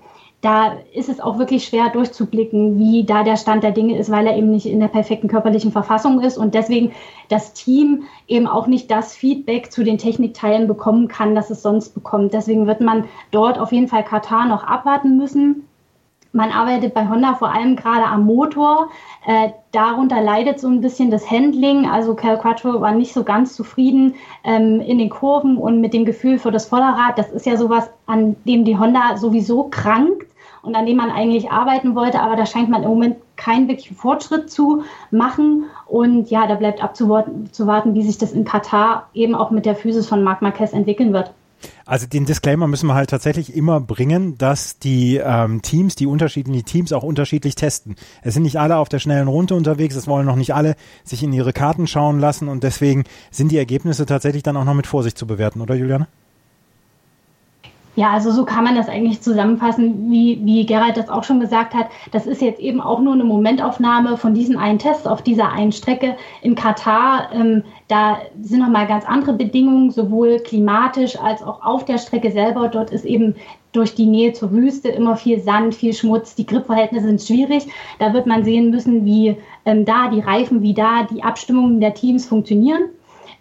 da ist es auch wirklich schwer durchzublicken, wie da der Stand der Dinge ist, weil er eben nicht in der perfekten körperlichen Verfassung ist und deswegen das Team eben auch nicht das Feedback zu den Technikteilen bekommen kann, das es sonst bekommt. Deswegen wird man dort auf jeden Fall Katar noch abwarten müssen. Man arbeitet bei Honda vor allem gerade am Motor. Äh, darunter leidet so ein bisschen das Handling. Also Cal Quattro war nicht so ganz zufrieden ähm, in den Kurven und mit dem Gefühl für das Vorderrad. Das ist ja sowas, an dem die Honda sowieso krankt und an dem man eigentlich arbeiten wollte. Aber da scheint man im Moment keinen wirklichen Fortschritt zu machen. Und ja, da bleibt abzuwarten, wie sich das in Katar eben auch mit der Physis von Marc Marquez entwickeln wird. Also den Disclaimer müssen wir halt tatsächlich immer bringen, dass die ähm, Teams, die unterschiedlichen Teams auch unterschiedlich testen. Es sind nicht alle auf der schnellen Runde unterwegs, es wollen noch nicht alle sich in ihre Karten schauen lassen und deswegen sind die Ergebnisse tatsächlich dann auch noch mit Vorsicht zu bewerten, oder Juliane? Ja, also so kann man das eigentlich zusammenfassen, wie, wie Gerald das auch schon gesagt hat. Das ist jetzt eben auch nur eine Momentaufnahme von diesem einen Test auf dieser einen Strecke in Katar. Ähm, da sind nochmal ganz andere Bedingungen, sowohl klimatisch als auch auf der Strecke selber. Dort ist eben durch die Nähe zur Wüste immer viel Sand, viel Schmutz. Die Gripverhältnisse sind schwierig. Da wird man sehen müssen, wie ähm, da die Reifen, wie da die Abstimmungen der Teams funktionieren.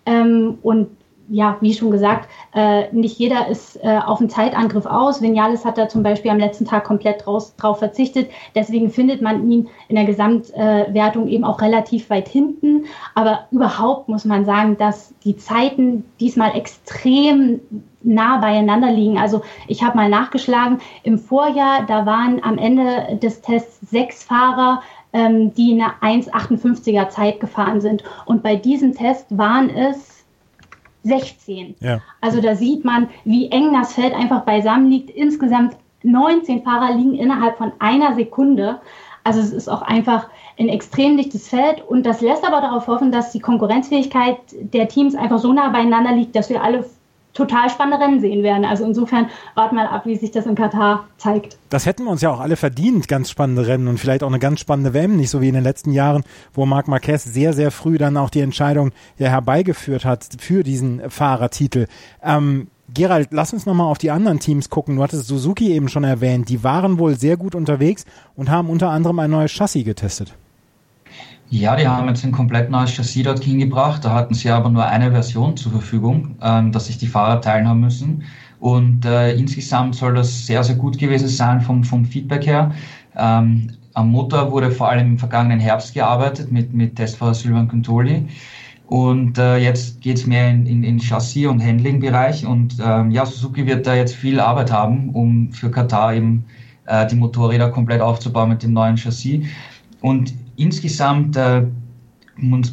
Ähm, und ja, wie schon gesagt, äh, nicht jeder ist äh, auf einen Zeitangriff aus. Vinales hat da zum Beispiel am letzten Tag komplett draus, drauf verzichtet. Deswegen findet man ihn in der Gesamtwertung äh, eben auch relativ weit hinten. Aber überhaupt muss man sagen, dass die Zeiten diesmal extrem nah beieinander liegen. Also ich habe mal nachgeschlagen, im Vorjahr, da waren am Ende des Tests sechs Fahrer, ähm, die eine 1,58er Zeit gefahren sind. Und bei diesem Test waren es 16. Ja. Also da sieht man, wie eng das Feld einfach beisammen liegt. Insgesamt 19 Fahrer liegen innerhalb von einer Sekunde. Also es ist auch einfach ein extrem dichtes Feld und das lässt aber darauf hoffen, dass die Konkurrenzfähigkeit der Teams einfach so nah beieinander liegt, dass wir alle total spannende Rennen sehen werden. Also insofern warten mal ab, wie sich das in Katar zeigt. Das hätten wir uns ja auch alle verdient, ganz spannende Rennen und vielleicht auch eine ganz spannende WM, nicht so wie in den letzten Jahren, wo Marc Marquez sehr, sehr früh dann auch die Entscheidung ja herbeigeführt hat für diesen Fahrertitel. Ähm, Gerald, lass uns nochmal auf die anderen Teams gucken. Du hattest Suzuki eben schon erwähnt. Die waren wohl sehr gut unterwegs und haben unter anderem ein neues Chassis getestet. Ja, die haben jetzt ein komplett neues Chassis dorthin gebracht. Da hatten sie aber nur eine Version zur Verfügung, ähm, dass sich die Fahrer teilen haben müssen. Und äh, insgesamt soll das sehr, sehr gut gewesen sein vom, vom Feedback her. Ähm, am Motor wurde vor allem im vergangenen Herbst gearbeitet mit, mit Testfahrer Silvan Contoli. Und äh, jetzt geht es mehr in, in, in Chassis- und Handling-Bereich. Und ähm, ja, Suzuki wird da jetzt viel Arbeit haben, um für Katar eben äh, die Motorräder komplett aufzubauen mit dem neuen Chassis. Und insgesamt, äh,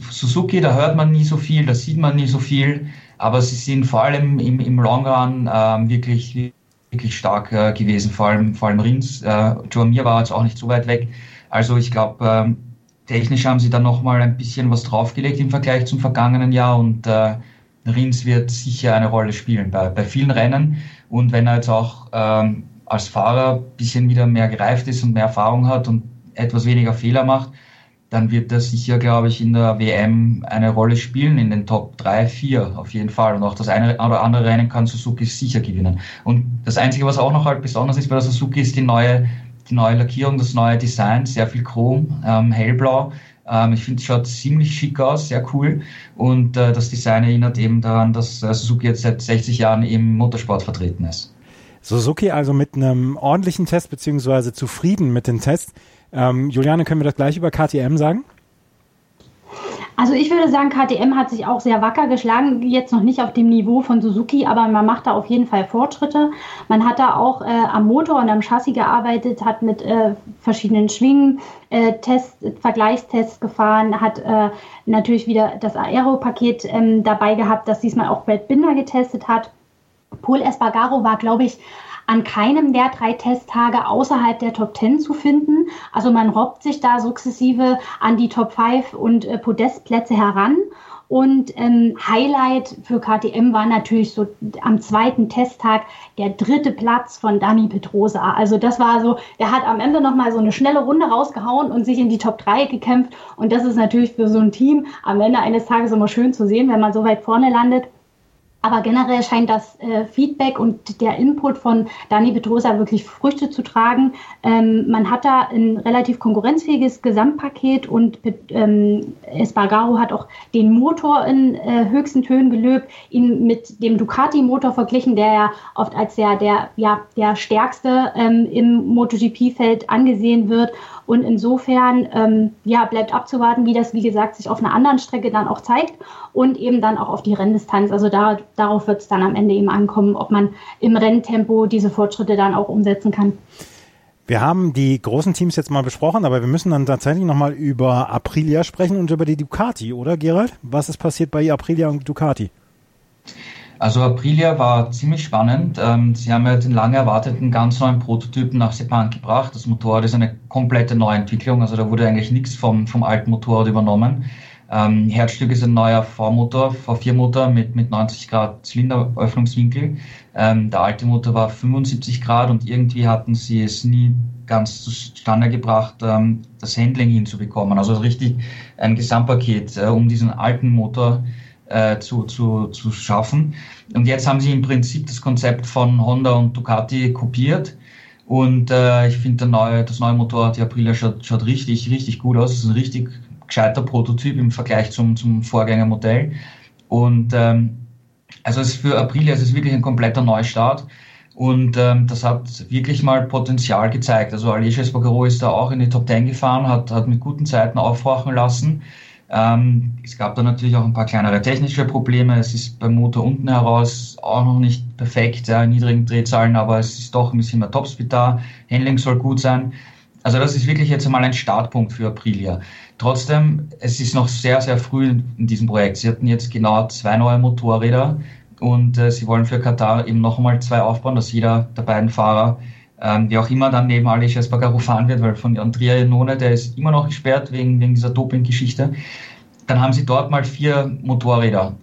Suzuki, da hört man nie so viel, da sieht man nie so viel, aber sie sind vor allem im, im Long Run äh, wirklich, wirklich stark äh, gewesen, vor allem, vor allem Rins. Äh, Joamir war jetzt auch nicht so weit weg. Also ich glaube, ähm, technisch haben sie dann nochmal ein bisschen was draufgelegt im Vergleich zum vergangenen Jahr und äh, Rins wird sicher eine Rolle spielen bei, bei vielen Rennen. Und wenn er jetzt auch ähm, als Fahrer ein bisschen wieder mehr gereift ist und mehr Erfahrung hat und etwas weniger Fehler macht, dann wird das sicher, glaube ich, in der WM eine Rolle spielen, in den Top 3, 4 auf jeden Fall. Und auch das eine oder andere Rennen kann Suzuki sicher gewinnen. Und das Einzige, was auch noch halt besonders ist bei der Suzuki, ist die neue, die neue Lackierung, das neue Design, sehr viel Chrom, ähm, hellblau. Ähm, ich finde, es schaut ziemlich schick aus, sehr cool. Und äh, das Design erinnert eben daran, dass äh, Suzuki jetzt seit 60 Jahren im Motorsport vertreten ist. Suzuki also mit einem ordentlichen Test beziehungsweise zufrieden mit den Tests. Ähm, Juliane, können wir das gleich über KTM sagen? Also ich würde sagen, KTM hat sich auch sehr wacker geschlagen, jetzt noch nicht auf dem Niveau von Suzuki, aber man macht da auf jeden Fall Fortschritte. Man hat da auch äh, am Motor und am Chassis gearbeitet, hat mit äh, verschiedenen Schwingen äh, Tests, Vergleichstests gefahren, hat äh, natürlich wieder das Aero-Paket ähm, dabei gehabt, das diesmal auch Brad Binder getestet hat. Paul Espargaro war, glaube ich, an keinem der drei Testtage außerhalb der Top 10 zu finden. Also man robbt sich da sukzessive an die Top 5 und äh, Podestplätze heran. Und ähm, Highlight für KTM war natürlich so am zweiten Testtag der dritte Platz von Dani Petrosa. Also das war so, der hat am Ende nochmal so eine schnelle Runde rausgehauen und sich in die Top 3 gekämpft. Und das ist natürlich für so ein Team am Ende eines Tages immer schön zu sehen, wenn man so weit vorne landet. Aber generell scheint das äh, Feedback und der Input von Dani Petrosa wirklich Früchte zu tragen. Ähm, man hat da ein relativ konkurrenzfähiges Gesamtpaket und ähm, Espargaro hat auch den Motor in äh, höchsten Tönen gelöbt, ihn mit dem Ducati-Motor verglichen, der ja oft als der, der, ja, der stärkste ähm, im MotoGP-Feld angesehen wird. Und insofern ähm, ja, bleibt abzuwarten, wie das, wie gesagt, sich auf einer anderen Strecke dann auch zeigt und eben dann auch auf die Renndistanz. Also da, darauf wird es dann am Ende eben ankommen, ob man im Renntempo diese Fortschritte dann auch umsetzen kann. Wir haben die großen Teams jetzt mal besprochen, aber wir müssen dann tatsächlich nochmal über Aprilia sprechen und über die Ducati, oder Gerald? Was ist passiert bei Aprilia und Ducati? Also Aprilia war ziemlich spannend. Ähm, sie haben ja den lange erwarteten ganz neuen Prototypen nach Sepang gebracht. Das Motorrad ist eine komplette Neuentwicklung, also da wurde eigentlich nichts vom, vom alten Motorrad übernommen. Ähm, Herzstück ist ein neuer V-Motor, V4-Motor mit, mit 90 Grad Zylinderöffnungswinkel. Ähm, der alte Motor war 75 Grad und irgendwie hatten sie es nie ganz zustande gebracht, ähm, das Handling hinzubekommen. Also richtig ein Gesamtpaket, äh, um diesen alten Motor äh, zu, zu, zu schaffen. Und jetzt haben sie im Prinzip das Konzept von Honda und Ducati kopiert. Und äh, ich finde, neue, das neue Motorrad, die Aprilia, schaut, schaut richtig, richtig gut aus. Es ist ein richtig gescheiter Prototyp im Vergleich zum, zum Vorgängermodell. Und ähm, also es für Aprilia es ist wirklich ein kompletter Neustart. Und ähm, das hat wirklich mal Potenzial gezeigt. Also Aleix Espargaro ist da auch in die Top 10 gefahren, hat, hat mit guten Zeiten aufhorchen lassen. Ähm, es gab da natürlich auch ein paar kleinere technische Probleme. Es ist beim Motor unten heraus auch noch nicht perfekt, ja, niedrigen Drehzahlen, aber es ist doch ein bisschen mehr Topspeed da. Handling soll gut sein. Also das ist wirklich jetzt einmal ein Startpunkt für Aprilia. Trotzdem, es ist noch sehr, sehr früh in diesem Projekt. Sie hatten jetzt genau zwei neue Motorräder und äh, sie wollen für Katar eben noch einmal zwei aufbauen, dass jeder der beiden Fahrer, ähm, wie auch immer dann neben Alice Espargaro fahren wird, weil von Andrea Janone, der ist immer noch gesperrt wegen, wegen dieser Doping-Geschichte. Dann haben sie dort mal vier Motorräder.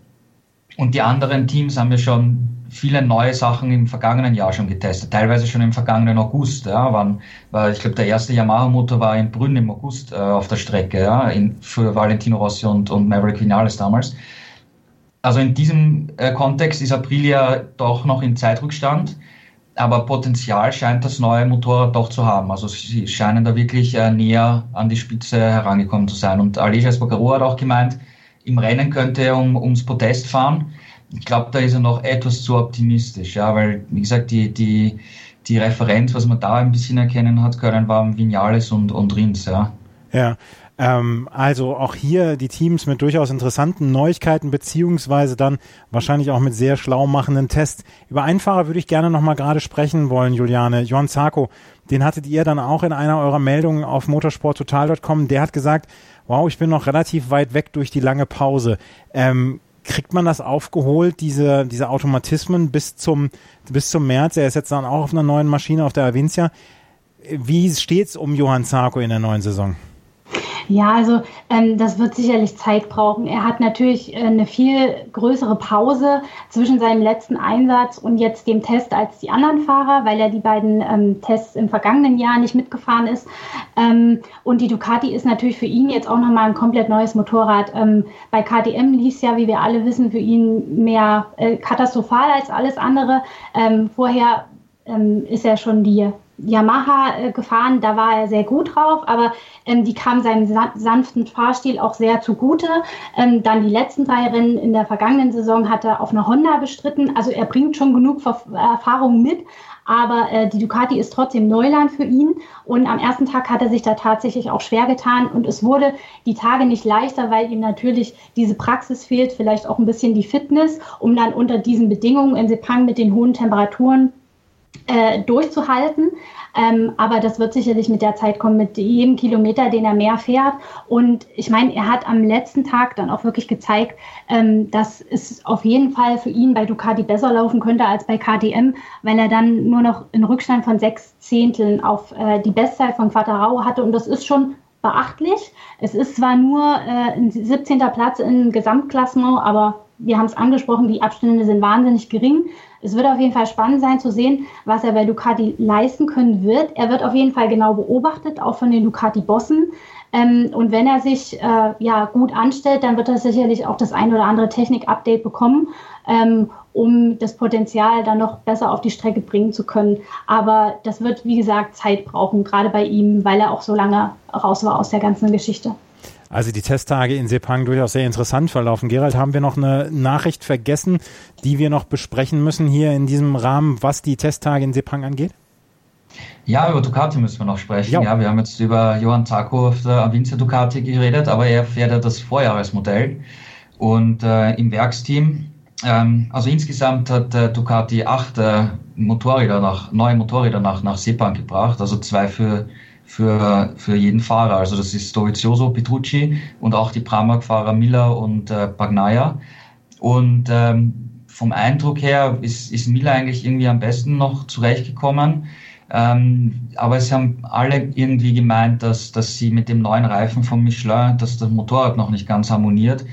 Und die anderen Teams haben ja schon viele neue Sachen im vergangenen Jahr schon getestet, teilweise schon im vergangenen August. Ja, waren, war, ich glaube, der erste Yamaha-Motor war in Brünn im August äh, auf der Strecke, ja, in, für Valentino Rossi und, und Maverick Vinales damals. Also in diesem äh, Kontext ist Aprilia doch noch in Zeitrückstand, aber Potenzial scheint das neue Motorrad doch zu haben. Also sie scheinen da wirklich äh, näher an die Spitze herangekommen zu sein. Und Aleix Espargaro hat auch gemeint, im Rennen könnte er um, ums Podest fahren ich glaube, da ist er noch etwas zu optimistisch, ja, weil, wie gesagt, die, die, die Referenz, was man da ein bisschen erkennen hat können, waren Vinales und, und Rins, ja. Ja. Ähm, also auch hier die Teams mit durchaus interessanten Neuigkeiten, beziehungsweise dann wahrscheinlich auch mit sehr schlau machenden Tests. Über einen Fahrer würde ich gerne nochmal gerade sprechen wollen, Juliane. Johann Zarko, den hattet ihr dann auch in einer eurer Meldungen auf motorsporttotal.com. Der hat gesagt, wow, ich bin noch relativ weit weg durch die lange Pause. Ähm, kriegt man das aufgeholt, diese, diese Automatismen bis zum, bis zum März? Er ist jetzt dann auch auf einer neuen Maschine auf der Avincia. Wie steht's um Johann Zarko in der neuen Saison? Ja, also ähm, das wird sicherlich Zeit brauchen. Er hat natürlich äh, eine viel größere Pause zwischen seinem letzten Einsatz und jetzt dem Test als die anderen Fahrer, weil er die beiden ähm, Tests im vergangenen Jahr nicht mitgefahren ist. Ähm, und die Ducati ist natürlich für ihn jetzt auch nochmal ein komplett neues Motorrad. Ähm, bei KTM lief es ja, wie wir alle wissen, für ihn mehr äh, katastrophal als alles andere. Ähm, vorher ähm, ist er schon die Yamaha äh, gefahren, da war er sehr gut drauf, aber ähm, die kam seinem sa sanften Fahrstil auch sehr zugute. Ähm, dann die letzten drei Rennen in der vergangenen Saison hat er auf einer Honda bestritten. Also er bringt schon genug Ver Erfahrung mit, aber äh, die Ducati ist trotzdem Neuland für ihn. Und am ersten Tag hat er sich da tatsächlich auch schwer getan und es wurde die Tage nicht leichter, weil ihm natürlich diese Praxis fehlt, vielleicht auch ein bisschen die Fitness, um dann unter diesen Bedingungen in Sepang mit den hohen Temperaturen äh, durchzuhalten. Ähm, aber das wird sicherlich mit der Zeit kommen, mit jedem Kilometer, den er mehr fährt. Und ich meine, er hat am letzten Tag dann auch wirklich gezeigt, ähm, dass es auf jeden Fall für ihn bei Ducati besser laufen könnte als bei KTM, weil er dann nur noch einen Rückstand von sechs Zehnteln auf äh, die Bestzeit von Quattarao hatte. Und das ist schon beachtlich. Es ist zwar nur äh, ein 17. Platz im Gesamtklassement, aber wir haben es angesprochen, die Abstände sind wahnsinnig gering. Es wird auf jeden Fall spannend sein zu sehen, was er bei Ducati leisten können wird. Er wird auf jeden Fall genau beobachtet, auch von den Ducati-Bossen. Ähm, und wenn er sich äh, ja gut anstellt, dann wird er sicherlich auch das ein oder andere Technik-Update bekommen, ähm, um das Potenzial dann noch besser auf die Strecke bringen zu können. Aber das wird, wie gesagt, Zeit brauchen, gerade bei ihm, weil er auch so lange raus war aus der ganzen Geschichte. Also die Testtage in Sepang durchaus sehr interessant verlaufen. Gerald, haben wir noch eine Nachricht vergessen, die wir noch besprechen müssen hier in diesem Rahmen, was die Testtage in Sepang angeht? Ja, über Ducati müssen wir noch sprechen. Ja, ja wir haben jetzt über Johann Zarko auf der Avinza Ducati geredet, aber er fährt ja das Vorjahresmodell. Und äh, im Werksteam, ähm, also insgesamt hat äh, Ducati acht äh, Motorräder nach, neue Motorräder nach, nach Sepang gebracht, also zwei für für, für jeden Fahrer. Also das ist Dovizioso, Petrucci und auch die Pramac-Fahrer Miller und äh, Bagnaia. Und ähm, vom Eindruck her ist, ist Miller eigentlich irgendwie am besten noch zurechtgekommen. Ähm, aber es haben alle irgendwie gemeint, dass, dass sie mit dem neuen Reifen von Michelin, dass das Motorrad noch nicht ganz harmoniert.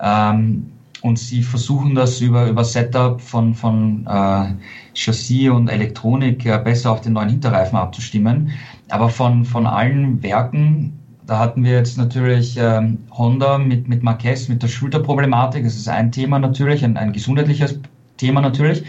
Ähm, und sie versuchen das über, über Setup von, von äh, Chassis und Elektronik äh, besser auf den neuen Hinterreifen abzustimmen. Aber von, von allen Werken, da hatten wir jetzt natürlich ähm, Honda mit, mit Marquez, mit der Schulterproblematik. Das ist ein Thema natürlich, ein, ein gesundheitliches Thema natürlich.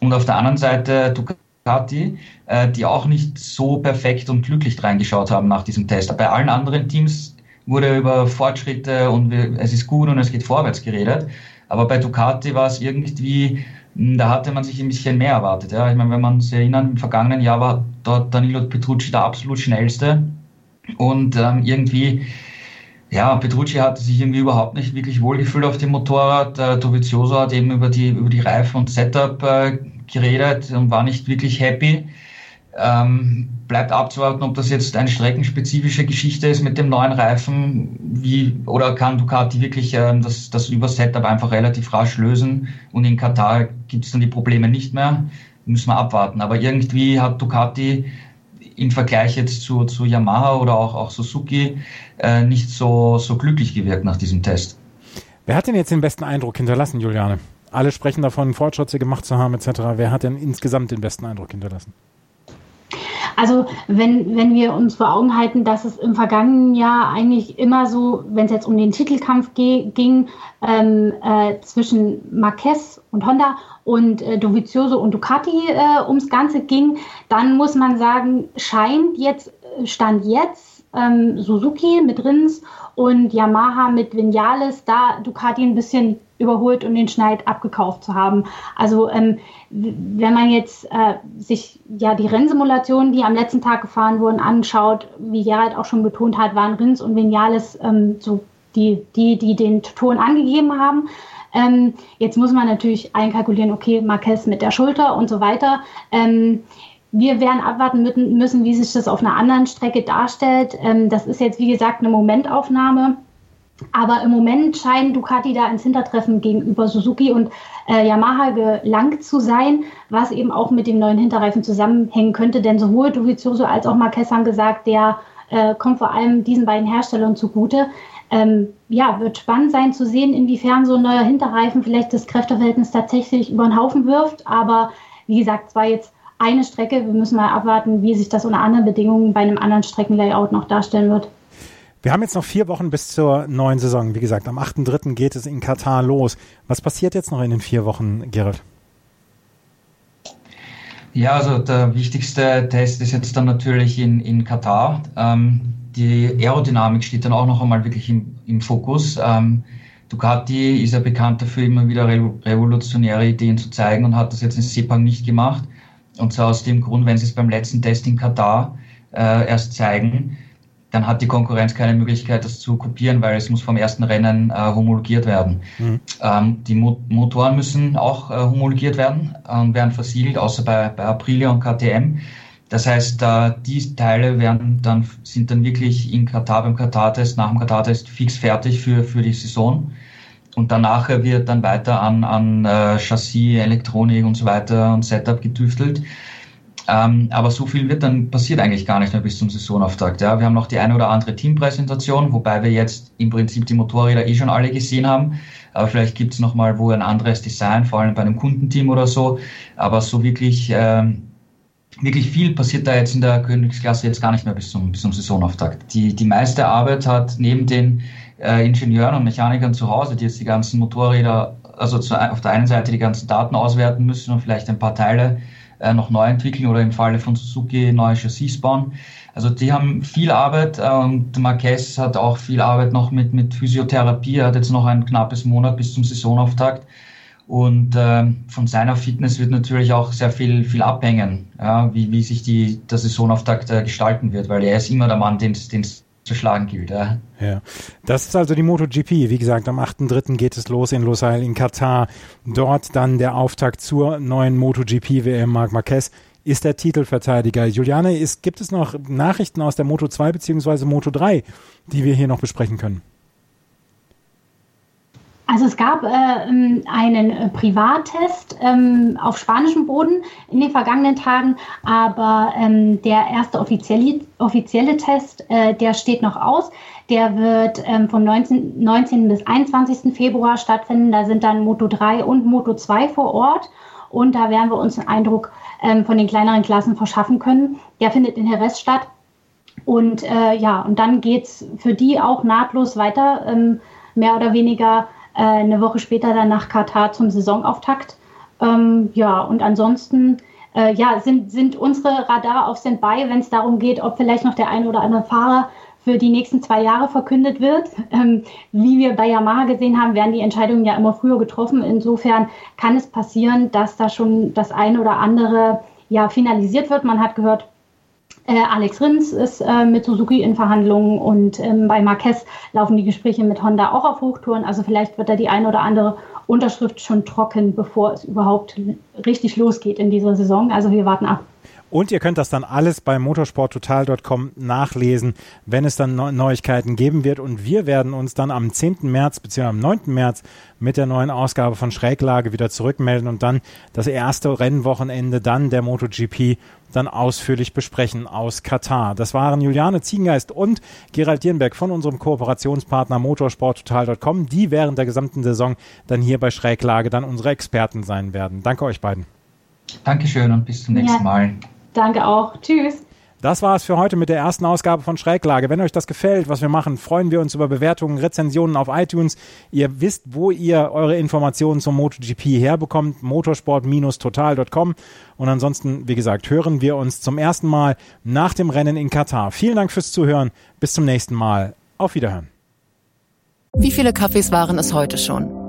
Und auf der anderen Seite Ducati, äh, die auch nicht so perfekt und glücklich reingeschaut haben nach diesem Test. Bei allen anderen Teams wurde über Fortschritte und wir, es ist gut und es geht vorwärts geredet. Aber bei Ducati war es irgendwie, da hatte man sich ein bisschen mehr erwartet. Ja. Ich meine, wenn man sich erinnert, im vergangenen Jahr war dort Danilo Petrucci der absolut schnellste. Und ähm, irgendwie, ja, Petrucci hatte sich irgendwie überhaupt nicht wirklich wohlgefühlt auf dem Motorrad. Äh, Dovizioso hat eben über die, über die Reifen und Setup äh, geredet und war nicht wirklich happy. Ähm, bleibt abzuwarten, ob das jetzt eine streckenspezifische Geschichte ist mit dem neuen Reifen, wie, oder kann Ducati wirklich ähm, das, das Über-Setup einfach relativ rasch lösen und in Katar gibt es dann die Probleme nicht mehr. Müssen wir abwarten. Aber irgendwie hat Ducati im Vergleich jetzt zu, zu Yamaha oder auch, auch Suzuki äh, nicht so, so glücklich gewirkt nach diesem Test. Wer hat denn jetzt den besten Eindruck hinterlassen, Juliane? Alle sprechen davon, Fortschritte gemacht zu haben, etc. Wer hat denn insgesamt den besten Eindruck hinterlassen? Also wenn, wenn wir uns vor Augen halten, dass es im vergangenen Jahr eigentlich immer so, wenn es jetzt um den Titelkampf ging, ähm, äh, zwischen Marquez und Honda und äh, Dovizioso und Ducati äh, ums Ganze ging, dann muss man sagen, scheint jetzt, Stand jetzt, ähm, Suzuki mit Rins und Yamaha mit Vinales, da Ducati ein bisschen überholt und den Schneid abgekauft zu haben. Also ähm, wenn man jetzt äh, sich ja die Rennsimulationen, die am letzten Tag gefahren wurden, anschaut, wie Gerald auch schon betont hat, waren Rins und Vinales ähm, so die, die, die den Ton angegeben haben. Ähm, jetzt muss man natürlich einkalkulieren, okay, Marquez mit der Schulter und so weiter. Ähm, wir werden abwarten müssen, wie sich das auf einer anderen Strecke darstellt. Ähm, das ist jetzt, wie gesagt, eine Momentaufnahme. Aber im Moment scheinen Ducati da ins Hintertreffen gegenüber Suzuki und äh, Yamaha gelangt zu sein, was eben auch mit dem neuen Hinterreifen zusammenhängen könnte. Denn sowohl Dovizioso als auch Marquez haben gesagt, der äh, kommt vor allem diesen beiden Herstellern zugute. Ähm, ja, wird spannend sein zu sehen, inwiefern so ein neuer Hinterreifen vielleicht das Kräfteverhältnis tatsächlich über den Haufen wirft. Aber wie gesagt, es war jetzt eine Strecke. Wir müssen mal abwarten, wie sich das unter anderen Bedingungen bei einem anderen Streckenlayout noch darstellen wird. Wir haben jetzt noch vier Wochen bis zur neuen Saison. Wie gesagt, am 8.3. geht es in Katar los. Was passiert jetzt noch in den vier Wochen, Gerald? Ja, also der wichtigste Test ist jetzt dann natürlich in, in Katar. Ähm, die Aerodynamik steht dann auch noch einmal wirklich im, im Fokus. Ähm, Ducati ist ja bekannt dafür, immer wieder revolutionäre Ideen zu zeigen und hat das jetzt in Sepang nicht gemacht. Und zwar aus dem Grund, wenn sie es beim letzten Test in Katar äh, erst zeigen, dann hat die Konkurrenz keine Möglichkeit, das zu kopieren, weil es muss vom ersten Rennen äh, homologiert werden. Mhm. Ähm, die Mo Motoren müssen auch äh, homologiert werden und werden versiegelt, außer bei, bei Aprilia und KTM. Das heißt, äh, die Teile werden dann, sind dann wirklich in Katar beim Katar-Test, nach dem Katar-Test fix fertig für, für die Saison. Und danach wird dann weiter an, an äh, Chassis, Elektronik und so weiter und Setup getüftelt. Ähm, aber so viel wird dann passiert eigentlich gar nicht mehr bis zum Saisonauftakt. Ja. Wir haben noch die eine oder andere Teampräsentation, wobei wir jetzt im Prinzip die Motorräder eh schon alle gesehen haben. Aber vielleicht gibt es nochmal wo ein anderes Design, vor allem bei einem Kundenteam oder so. Aber so wirklich, ähm, wirklich viel passiert da jetzt in der Königsklasse jetzt gar nicht mehr bis zum, bis zum Saisonauftakt. Die, die meiste Arbeit hat neben den äh, Ingenieuren und Mechanikern zu Hause, die jetzt die ganzen Motorräder, also zu, auf der einen Seite die ganzen Daten auswerten müssen und vielleicht ein paar Teile äh, noch neu entwickeln oder im Falle von Suzuki neue Chassis bauen. Also die haben viel Arbeit äh, und Marquez hat auch viel Arbeit noch mit, mit Physiotherapie. Er hat jetzt noch ein knappes Monat bis zum Saisonauftakt. Und äh, von seiner Fitness wird natürlich auch sehr viel, viel abhängen, ja, wie, wie sich die, der Saisonauftakt äh, gestalten wird, weil er ist immer der Mann, den es zu schlagen gilt. Ja. ja. Das ist also die MotoGP. Wie gesagt, am 8.3. geht es los in Losail in Katar. Dort dann der Auftakt zur neuen MotoGP-WM. Marc Marquez ist der Titelverteidiger. Juliane, ist, gibt es noch Nachrichten aus der Moto 2 bzw. Moto 3, die wir hier noch besprechen können? Also es gab äh, ähm, einen äh, Privattest ähm, auf spanischem Boden in den vergangenen Tagen, aber ähm, der erste offizielle, offizielle Test, äh, der steht noch aus. Der wird ähm, vom 19, 19. bis 21. Februar stattfinden. Da sind dann Moto 3 und Moto 2 vor Ort und da werden wir uns einen Eindruck ähm, von den kleineren Klassen verschaffen können. Der findet in Jerez statt. Und äh, ja, und dann geht's für die auch nahtlos weiter, ähm, mehr oder weniger äh, eine Woche später dann nach Katar zum Saisonauftakt. Ähm, ja, und ansonsten äh, ja, sind, sind unsere Radar auf Standby, wenn es darum geht, ob vielleicht noch der ein oder andere Fahrer für die nächsten zwei Jahre verkündet wird. Ähm, wie wir bei Yamaha gesehen haben, werden die Entscheidungen ja immer früher getroffen. Insofern kann es passieren, dass da schon das eine oder andere ja finalisiert wird. Man hat gehört, äh, Alex Rins ist äh, mit Suzuki in Verhandlungen und ähm, bei Marquez laufen die Gespräche mit Honda auch auf Hochtouren. Also vielleicht wird da die eine oder andere Unterschrift schon trocken, bevor es überhaupt richtig losgeht in dieser Saison. Also wir warten ab. Und ihr könnt das dann alles bei motorsporttotal.com nachlesen, wenn es dann Neuigkeiten geben wird. Und wir werden uns dann am 10. März bzw. am 9. März mit der neuen Ausgabe von Schräglage wieder zurückmelden und dann das erste Rennwochenende dann der MotoGP dann ausführlich besprechen aus Katar. Das waren Juliane Ziegengeist und Gerald Dierenberg von unserem Kooperationspartner motorsporttotal.com, die während der gesamten Saison dann hier bei Schräglage dann unsere Experten sein werden. Danke euch beiden. Dankeschön und bis zum nächsten ja. Mal. Danke auch. Tschüss. Das war es für heute mit der ersten Ausgabe von Schräglage. Wenn euch das gefällt, was wir machen, freuen wir uns über Bewertungen, Rezensionen auf iTunes. Ihr wisst, wo ihr eure Informationen zum MotoGP herbekommt, motorsport-total.com. Und ansonsten, wie gesagt, hören wir uns zum ersten Mal nach dem Rennen in Katar. Vielen Dank fürs Zuhören. Bis zum nächsten Mal. Auf Wiederhören. Wie viele Kaffees waren es heute schon?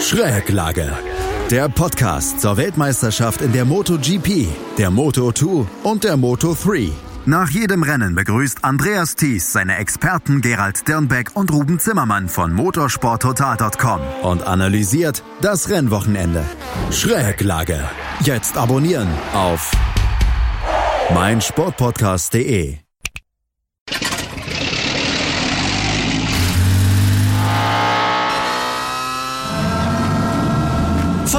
Schräglage. Der Podcast zur Weltmeisterschaft in der MotoGP, der Moto2 und der Moto3. Nach jedem Rennen begrüßt Andreas Thies seine Experten Gerald Dirnbeck und Ruben Zimmermann von motorsporttotal.com und analysiert das Rennwochenende. Schräglage. Jetzt abonnieren auf meinsportpodcast.de.